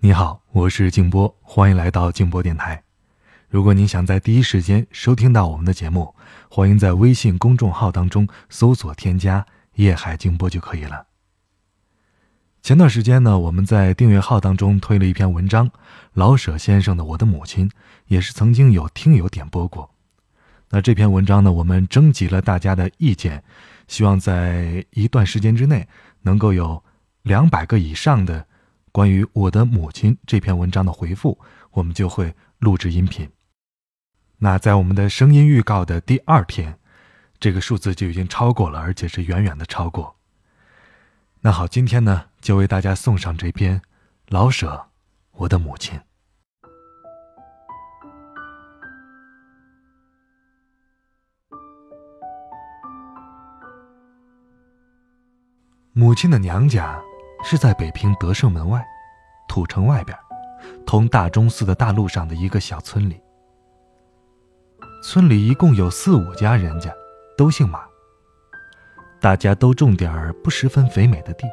你好，我是静波，欢迎来到静波电台。如果您想在第一时间收听到我们的节目，欢迎在微信公众号当中搜索添加“夜海静波”就可以了。前段时间呢，我们在订阅号当中推了一篇文章，老舍先生的《我的母亲》，也是曾经有听友点播过。那这篇文章呢，我们征集了大家的意见，希望在一段时间之内能够有两百个以上的。关于我的母亲这篇文章的回复，我们就会录制音频。那在我们的声音预告的第二天，这个数字就已经超过了，而且是远远的超过。那好，今天呢，就为大家送上这篇老舍《我的母亲》。母亲的娘家。是在北平德胜门外，土城外边，通大钟寺的大路上的一个小村里。村里一共有四五家人家，都姓马。大家都种点儿不十分肥美的地。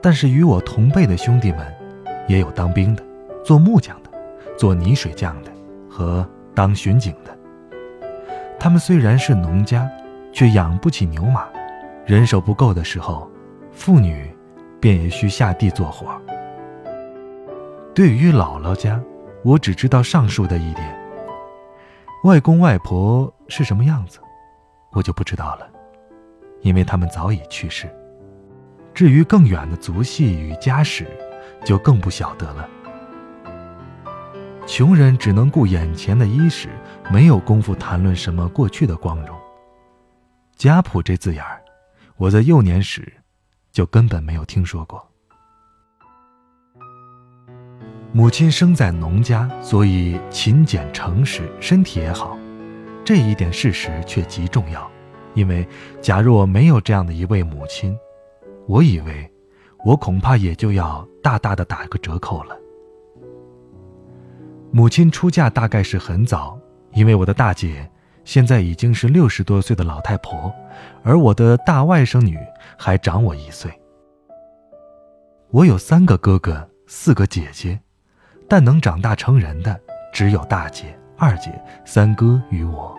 但是与我同辈的兄弟们，也有当兵的，做木匠的，做泥水匠的，和当巡警的。他们虽然是农家，却养不起牛马，人手不够的时候。妇女，便也需下地做活。对于姥姥家，我只知道上述的一点。外公外婆是什么样子，我就不知道了，因为他们早已去世。至于更远的族系与家史，就更不晓得了。穷人只能顾眼前的衣食，没有功夫谈论什么过去的光荣。家谱这字眼儿，我在幼年时。就根本没有听说过。母亲生在农家，所以勤俭诚实，身体也好。这一点事实却极重要，因为假若没有这样的一位母亲，我以为我恐怕也就要大大的打个折扣了。母亲出嫁大概是很早，因为我的大姐。现在已经是六十多岁的老太婆，而我的大外甥女还长我一岁。我有三个哥哥，四个姐姐，但能长大成人的只有大姐、二姐、三哥与我。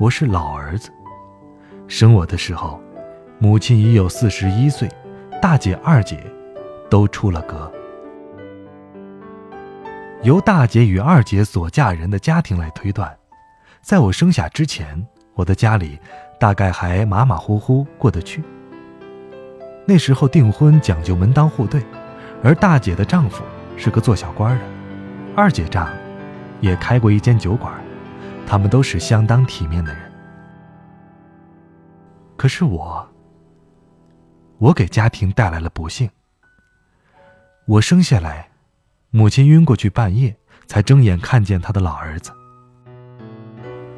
我是老儿子，生我的时候，母亲已有四十一岁，大姐、二姐都出了阁。由大姐与二姐所嫁人的家庭来推断。在我生下之前，我的家里大概还马马虎虎过得去。那时候订婚讲究门当户对，而大姐的丈夫是个做小官的，二姐丈也开过一间酒馆，他们都是相当体面的人。可是我，我给家庭带来了不幸。我生下来，母亲晕过去半夜，才睁眼看见她的老儿子。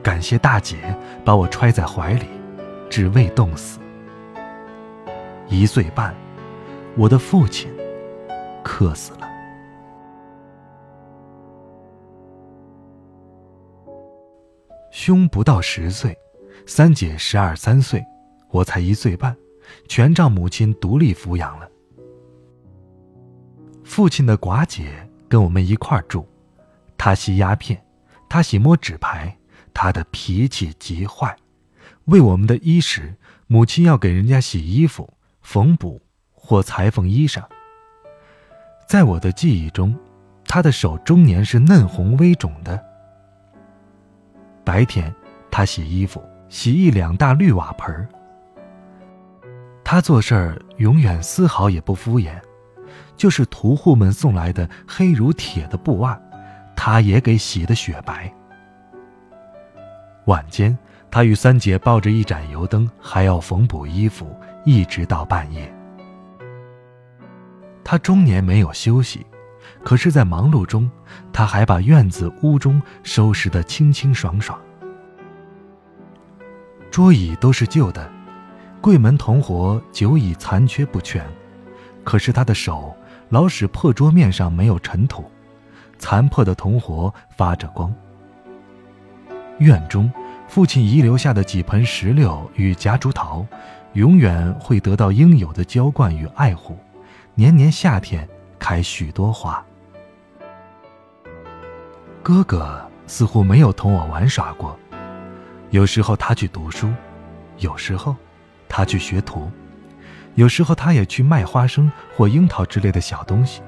感谢大姐把我揣在怀里，只为冻死。一岁半，我的父亲渴死了。兄不到十岁，三姐十二三岁，我才一岁半，全仗母亲独立抚养了。父亲的寡姐跟我们一块住，她吸鸦片，她喜摸纸牌。他的脾气极坏，为我们的衣食，母亲要给人家洗衣服、缝补或裁缝衣裳。在我的记忆中，他的手终年是嫩红微肿的。白天，他洗衣服，洗一两大绿瓦盆儿。他做事儿永远丝毫也不敷衍，就是屠户们送来的黑如铁的布袜，他也给洗得雪白。晚间，他与三姐抱着一盏油灯，还要缝补衣服，一直到半夜。他终年没有休息，可是，在忙碌中，他还把院子屋中收拾得清清爽爽。桌椅都是旧的，柜门铜活久已残缺不全，可是他的手老使破桌面上没有尘土，残破的铜活发着光。院中，父亲遗留下的几盆石榴与夹竹桃，永远会得到应有的浇灌与爱护，年年夏天开许多花。哥哥似乎没有同我玩耍过，有时候他去读书，有时候他去学徒，有时候他也去卖花生或樱桃之类的小东西。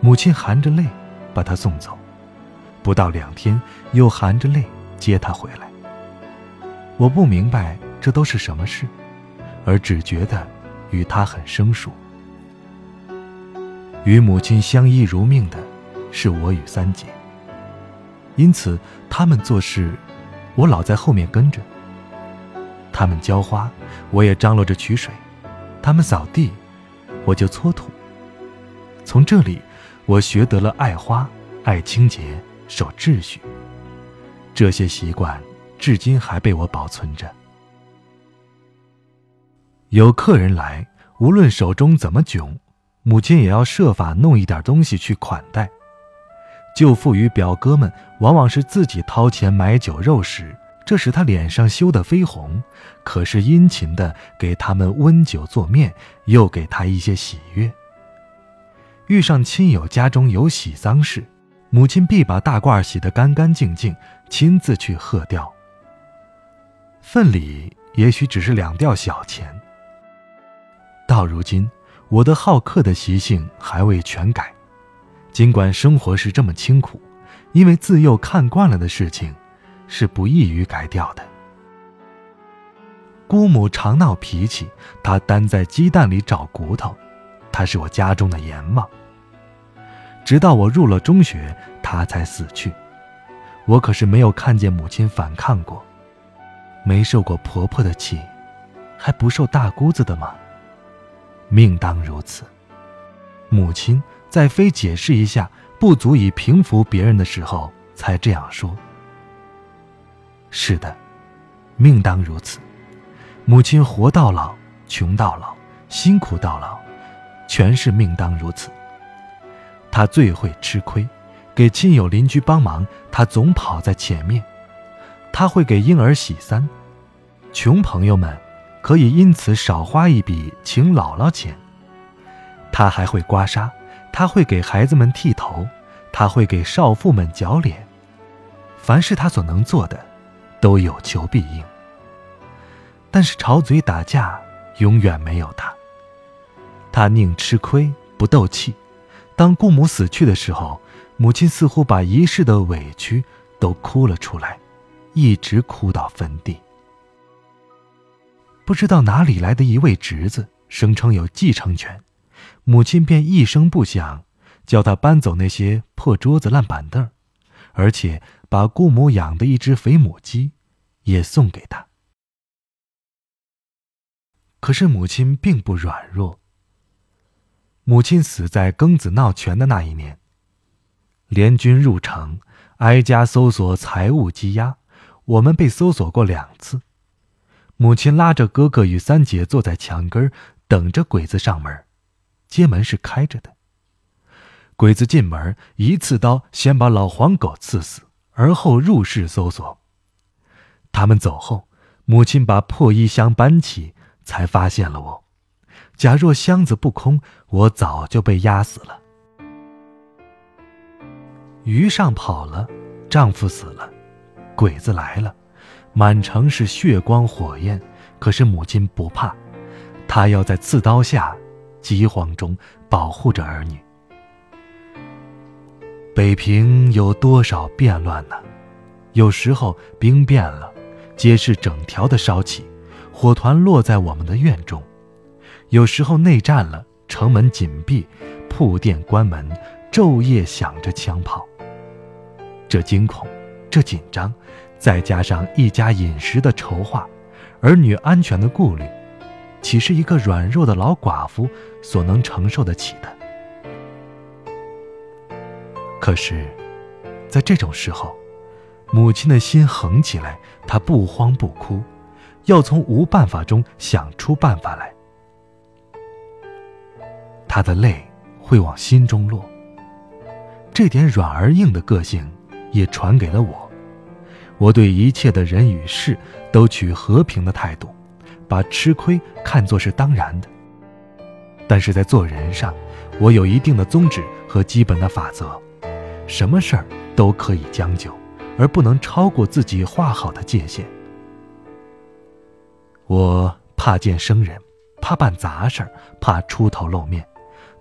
母亲含着泪把他送走，不到两天又含着泪接他回来。我不明白这都是什么事，而只觉得与他很生疏。与母亲相依如命的，是我与三姐。因此，他们做事，我老在后面跟着。他们浇花，我也张罗着取水；他们扫地，我就搓土。从这里，我学得了爱花、爱清洁、守秩序。这些习惯，至今还被我保存着。有客人来，无论手中怎么窘，母亲也要设法弄一点东西去款待。舅父与表哥们往往是自己掏钱买酒肉食，这使他脸上羞得绯红，可是殷勤的给他们温酒做面，又给他一些喜悦。遇上亲友家中有喜丧事，母亲必把大褂洗得干干净净，亲自去贺掉。份礼也许只是两吊小钱。到如今，我的好客的习性还未全改。尽管生活是这么清苦，因为自幼看惯了的事情，是不易于改掉的。姑母常闹脾气，她单在鸡蛋里找骨头，她是我家中的阎王。直到我入了中学，她才死去。我可是没有看见母亲反抗过，没受过婆婆的气，还不受大姑子的吗？命当如此，母亲。在非解释一下不足以平服别人的时候，才这样说。是的，命当如此。母亲活到老，穷到老，辛苦到老，全是命当如此。他最会吃亏，给亲友邻居帮忙，他总跑在前面。他会给婴儿洗衫，穷朋友们可以因此少花一笔请姥姥钱。他还会刮痧。他会给孩子们剃头，他会给少妇们绞脸，凡是他所能做的，都有求必应。但是吵嘴打架永远没有他。他宁吃亏不斗气。当姑母死去的时候，母亲似乎把一世的委屈都哭了出来，一直哭到坟地。不知道哪里来的一位侄子，声称有继承权。母亲便一声不响，叫他搬走那些破桌子、烂板凳，而且把姑母养的一只肥母鸡也送给他。可是母亲并不软弱。母亲死在庚子闹权的那一年，联军入城，挨家搜索财物积压，我们被搜索过两次。母亲拉着哥哥与三姐坐在墙根等着鬼子上门。街门是开着的。鬼子进门，一刺刀先把老黄狗刺死，而后入室搜索。他们走后，母亲把破衣箱搬起，才发现了我。假若箱子不空，我早就被压死了。鱼上跑了，丈夫死了，鬼子来了，满城是血光火焰。可是母亲不怕，她要在刺刀下。饥荒中保护着儿女。北平有多少变乱呢？有时候兵变了，街市整条的烧起，火团落在我们的院中；有时候内战了，城门紧闭，铺店关门，昼夜响着枪炮。这惊恐，这紧张，再加上一家饮食的筹划，儿女安全的顾虑。岂是一个软弱的老寡妇所能承受得起的？可是，在这种时候，母亲的心横起来，她不慌不哭，要从无办法中想出办法来。他的泪会往心中落。这点软而硬的个性也传给了我。我对一切的人与事都取和平的态度。把吃亏看作是当然的，但是在做人上，我有一定的宗旨和基本的法则，什么事儿都可以将就，而不能超过自己画好的界限。我怕见生人，怕办杂事儿，怕出头露面，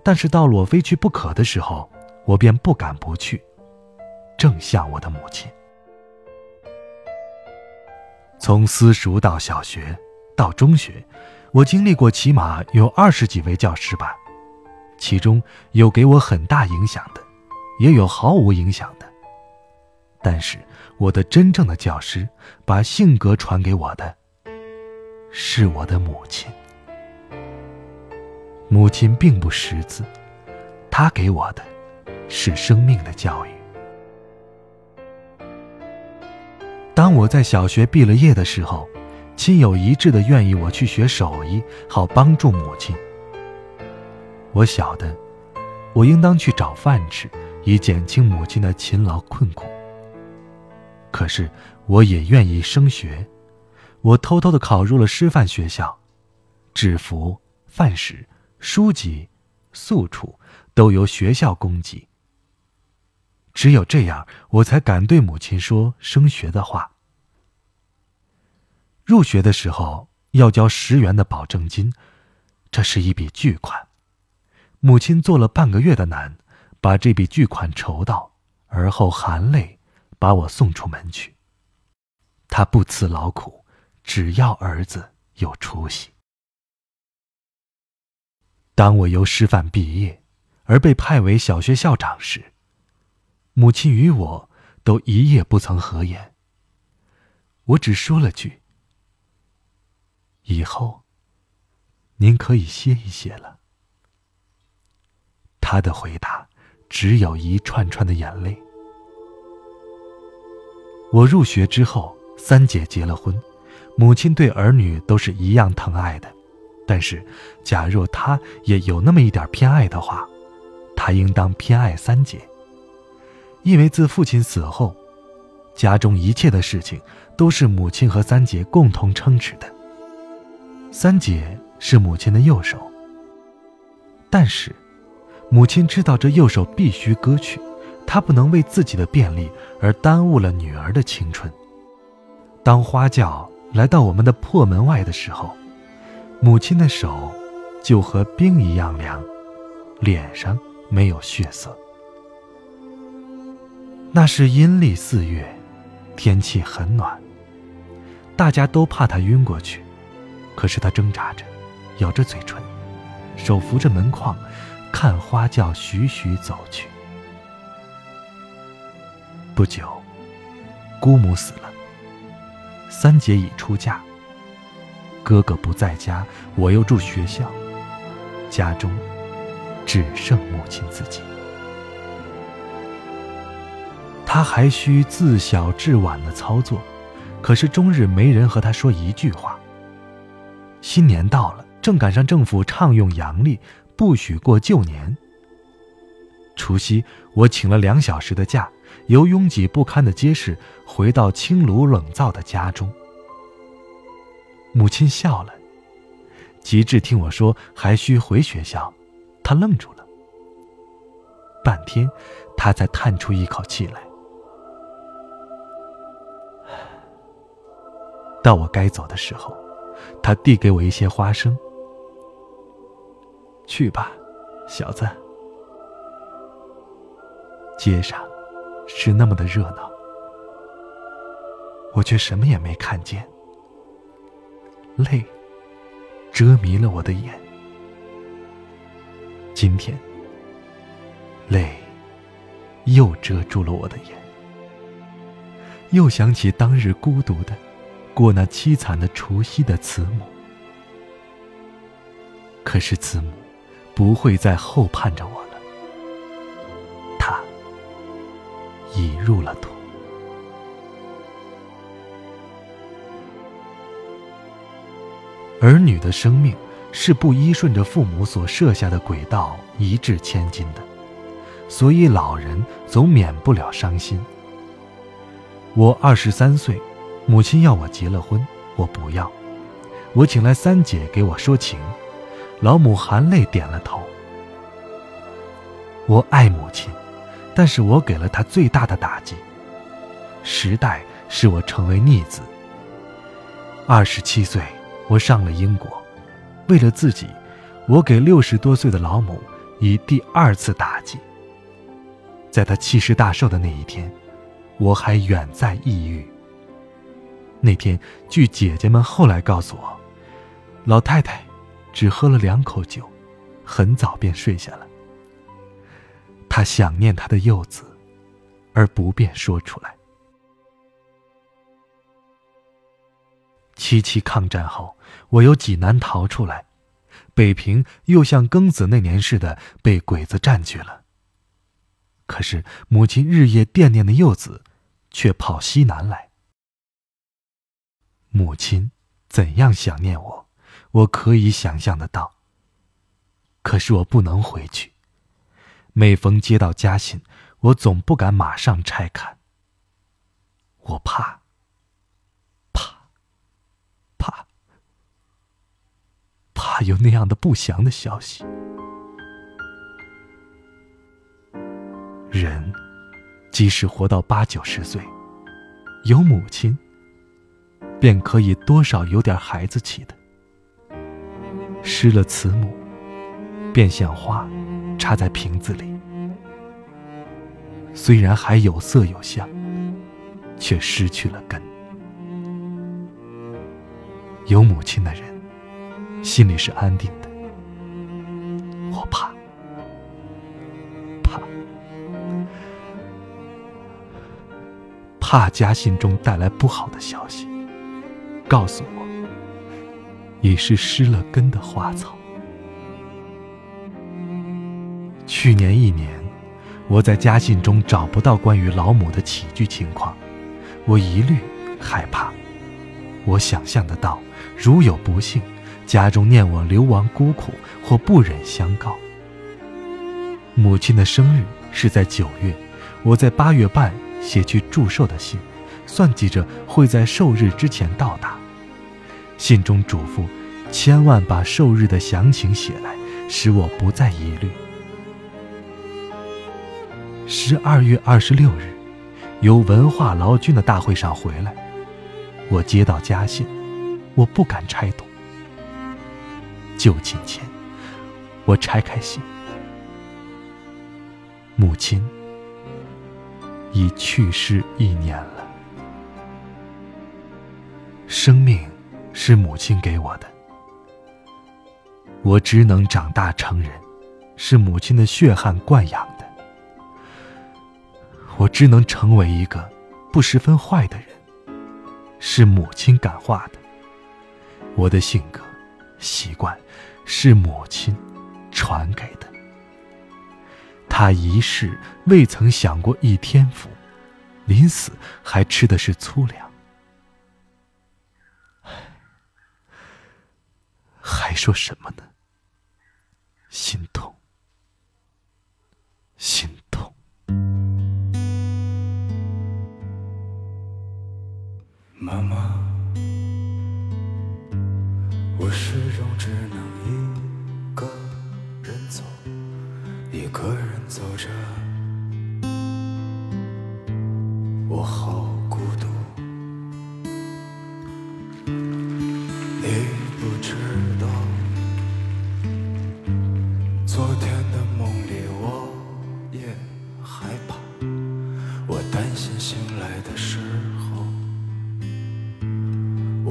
但是到了我非去不可的时候，我便不敢不去。正像我的母亲，从私塾到小学，到中学，我经历过起码有二十几位教师吧，其中有给我很大影响的，也有毫无影响的。但是我的真正的教师，把性格传给我的，是我的母亲。母亲并不识字，她给我的，是生命的教育。当我在小学毕了业的时候，亲友一致的愿意我去学手艺，好帮助母亲。我晓得，我应当去找饭吃，以减轻母亲的勤劳困苦。可是，我也愿意升学，我偷偷的考入了师范学校，制服、饭食、书籍、宿处都由学校供给。只有这样，我才敢对母亲说升学的话。入学的时候要交十元的保证金，这是一笔巨款。母亲做了半个月的难，把这笔巨款筹到，而后含泪把我送出门去。她不辞劳苦，只要儿子有出息。当我由师范毕业，而被派为小学校长时，母亲与我都一夜不曾合眼。我只说了句：“以后，您可以歇一歇了。”他的回答只有一串串的眼泪。我入学之后，三姐结了婚，母亲对儿女都是一样疼爱的。但是，假若她也有那么一点偏爱的话，她应当偏爱三姐。因为自父亲死后，家中一切的事情都是母亲和三姐共同撑持的。三姐是母亲的右手，但是，母亲知道这右手必须割去，她不能为自己的便利而耽误了女儿的青春。当花轿来到我们的破门外的时候，母亲的手就和冰一样凉，脸上没有血色。那是阴历四月，天气很暖。大家都怕他晕过去，可是他挣扎着，咬着嘴唇，手扶着门框，看花轿徐徐走去。不久，姑母死了，三姐已出嫁，哥哥不在家，我又住学校，家中只剩母亲自己。他还需自小至晚的操作，可是终日没人和他说一句话。新年到了，正赶上政府倡用阳历，不许过旧年。除夕，我请了两小时的假，由拥挤不堪的街市回到清炉冷灶的家中。母亲笑了，及至听我说还需回学校，她愣住了。半天，她才叹出一口气来。到我该走的时候，他递给我一些花生。去吧，小子。街上是那么的热闹，我却什么也没看见。泪遮迷了我的眼。今天，泪又遮住了我的眼。又想起当日孤独的。过那凄惨的除夕的慈母，可是慈母不会再后盼着我了，她已入了土。儿女的生命是不依顺着父母所设下的轨道一掷千金的，所以老人总免不了伤心。我二十三岁。母亲要我结了婚，我不要。我请来三姐给我说情，老母含泪点了头。我爱母亲，但是我给了她最大的打击。时代使我成为逆子。二十七岁，我上了英国，为了自己，我给六十多岁的老母以第二次打击。在她七十大寿的那一天，我还远在异域。那天，据姐姐们后来告诉我，老太太只喝了两口酒，很早便睡下了。她想念她的幼子，而不便说出来。七七抗战后，我由济南逃出来，北平又像庚子那年似的被鬼子占据了。可是母亲日夜惦念的幼子，却跑西南来。母亲怎样想念我，我可以想象得到。可是我不能回去。每逢接到家信，我总不敢马上拆看。我怕，怕，怕，怕有那样的不祥的消息。人，即使活到八九十岁，有母亲。便可以多少有点孩子气的。失了慈母，便像花插在瓶子里，虽然还有色有香，却失去了根。有母亲的人，心里是安定的。我怕，怕，怕家信中带来不好的消息。告诉我，已是失了根的花草。去年一年，我在家信中找不到关于老母的起居情况，我疑虑害怕。我想象得到，如有不幸，家中念我流亡孤苦或不忍相告。母亲的生日是在九月，我在八月半写去祝寿的信，算计着会在寿日之前到达。信中嘱咐，千万把寿日的详情写来，使我不再疑虑。十二月二十六日，由文化劳军的大会上回来，我接到家信，我不敢拆读。就寝前，我拆开信，母亲已去世一年了，生命。是母亲给我的，我只能长大成人，是母亲的血汗惯养的。我只能成为一个不十分坏的人，是母亲感化的。我的性格、习惯，是母亲传给的。他一世未曾享过一天福，临死还吃的是粗粮。还说什么呢？心痛，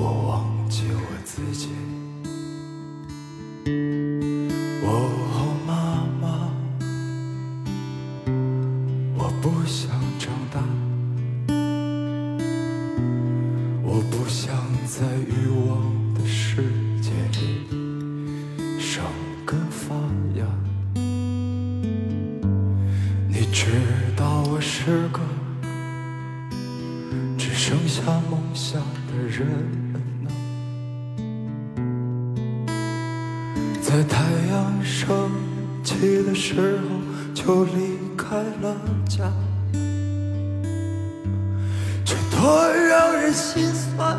我忘记我自己。这多让人心酸，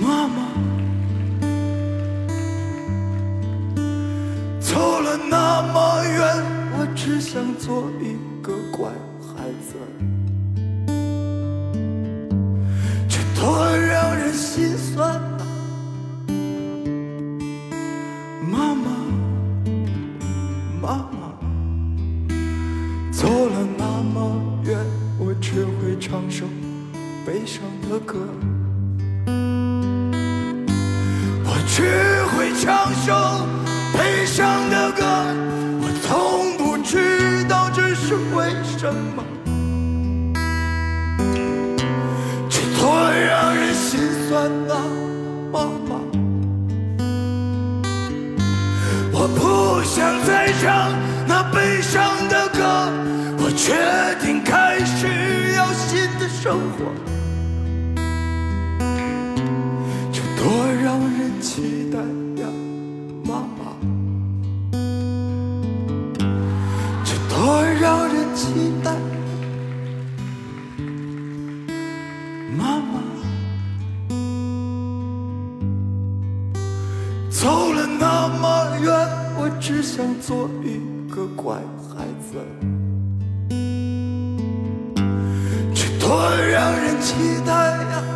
妈妈！走了那么远，我只想做一个乖。什么？却总让人心酸啊，妈妈！我不想再唱那悲伤的歌，我却……走了那么远我只想做一个乖孩子。这多让人期待呀。